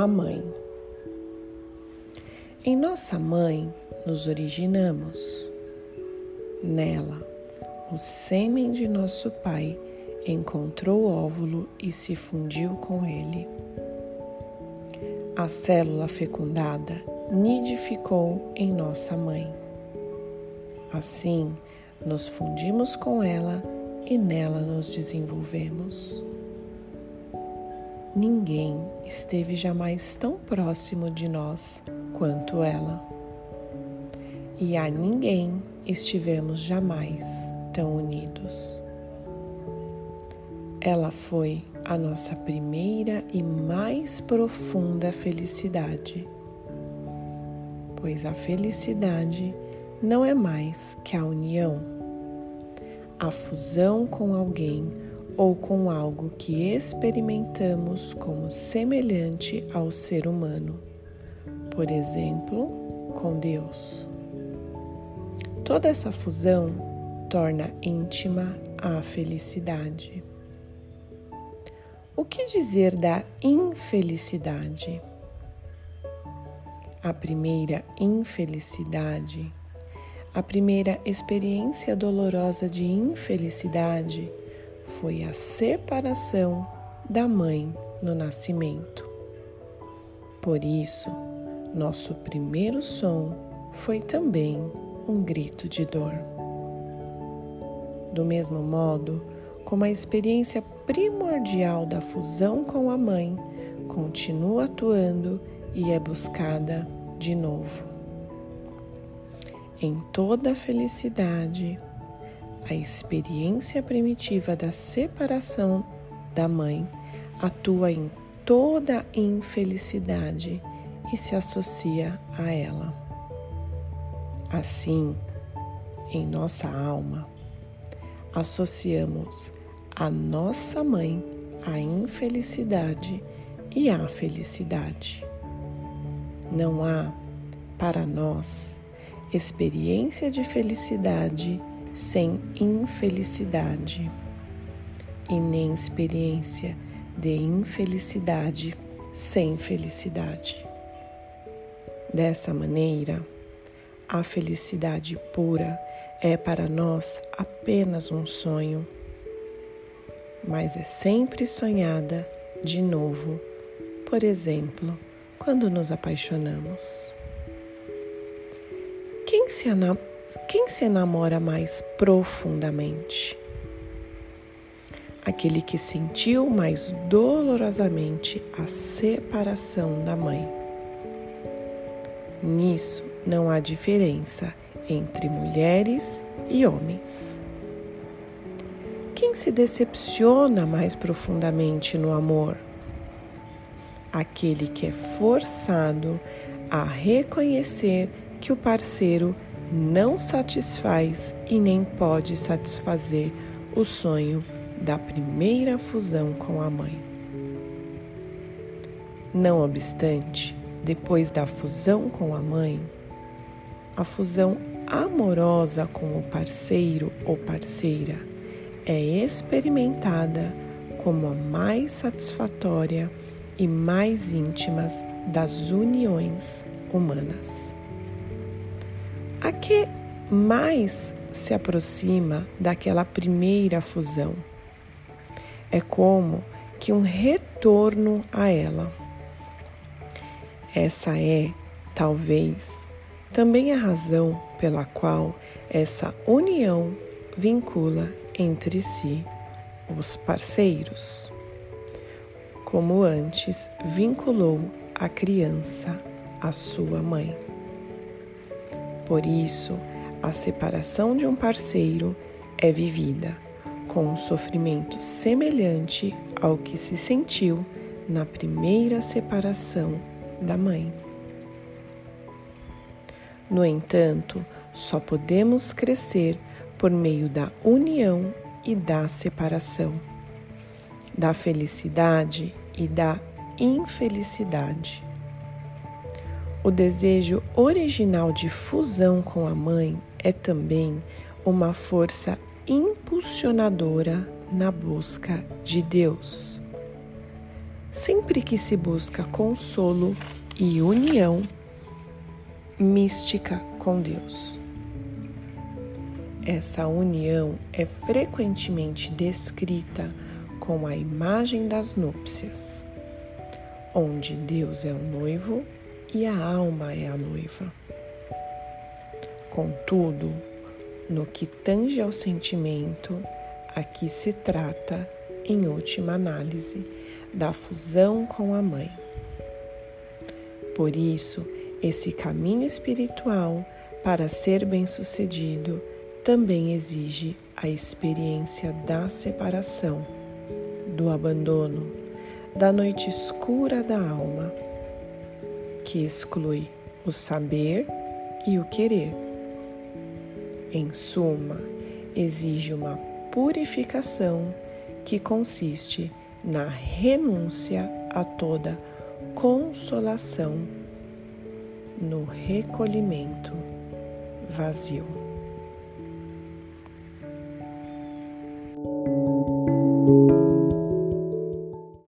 a mãe. Em nossa mãe nos originamos. Nela, o sêmen de nosso pai encontrou o óvulo e se fundiu com ele. A célula fecundada nidificou em nossa mãe. Assim, nos fundimos com ela e nela nos desenvolvemos. Ninguém esteve jamais tão próximo de nós quanto ela. E a ninguém estivemos jamais tão unidos. Ela foi a nossa primeira e mais profunda felicidade, pois a felicidade não é mais que a união, a fusão com alguém ou com algo que experimentamos como semelhante ao ser humano, por exemplo, com Deus. Toda essa fusão torna íntima a felicidade. O que dizer da infelicidade? A primeira infelicidade, a primeira experiência dolorosa de infelicidade foi a separação da mãe no nascimento. Por isso, nosso primeiro som foi também um grito de dor. Do mesmo modo, como a experiência primordial da fusão com a mãe continua atuando e é buscada de novo. Em toda felicidade, a experiência primitiva da separação da mãe atua em toda a infelicidade e se associa a ela. Assim, em nossa alma, associamos a nossa mãe à infelicidade e à felicidade. Não há, para nós, experiência de felicidade sem infelicidade, e nem experiência de infelicidade sem felicidade. Dessa maneira, a felicidade pura é para nós apenas um sonho, mas é sempre sonhada de novo, por exemplo, quando nos apaixonamos. Quem se, quem se enamora mais profundamente? Aquele que sentiu mais dolorosamente a separação da mãe. Nisso não há diferença entre mulheres e homens. Quem se decepciona mais profundamente no amor? Aquele que é forçado a reconhecer que o parceiro não satisfaz e nem pode satisfazer o sonho da primeira fusão com a mãe. Não obstante, depois da fusão com a mãe, a fusão amorosa com o parceiro ou parceira é experimentada como a mais satisfatória e mais íntimas das uniões humanas. A que mais se aproxima daquela primeira fusão? É como que um retorno a ela. Essa é, talvez, também a razão pela qual essa união vincula entre si os parceiros, como antes vinculou a criança à sua mãe. Por isso, a separação de um parceiro é vivida com um sofrimento semelhante ao que se sentiu na primeira separação da mãe. No entanto, só podemos crescer por meio da união e da separação, da felicidade e da infelicidade. O desejo original de fusão com a mãe é também uma força impulsionadora na busca de Deus. sempre que se busca consolo e união mística com Deus. Essa união é frequentemente descrita com a imagem das núpcias, onde Deus é o noivo e a alma é a noiva. Contudo, no que tange ao sentimento, aqui se trata, em última análise, da fusão com a mãe. Por isso, esse caminho espiritual, para ser bem-sucedido, também exige a experiência da separação, do abandono, da noite escura da alma, que exclui o saber e o querer. Em suma, exige uma purificação que consiste na renúncia a toda consolação, no recolhimento vazio.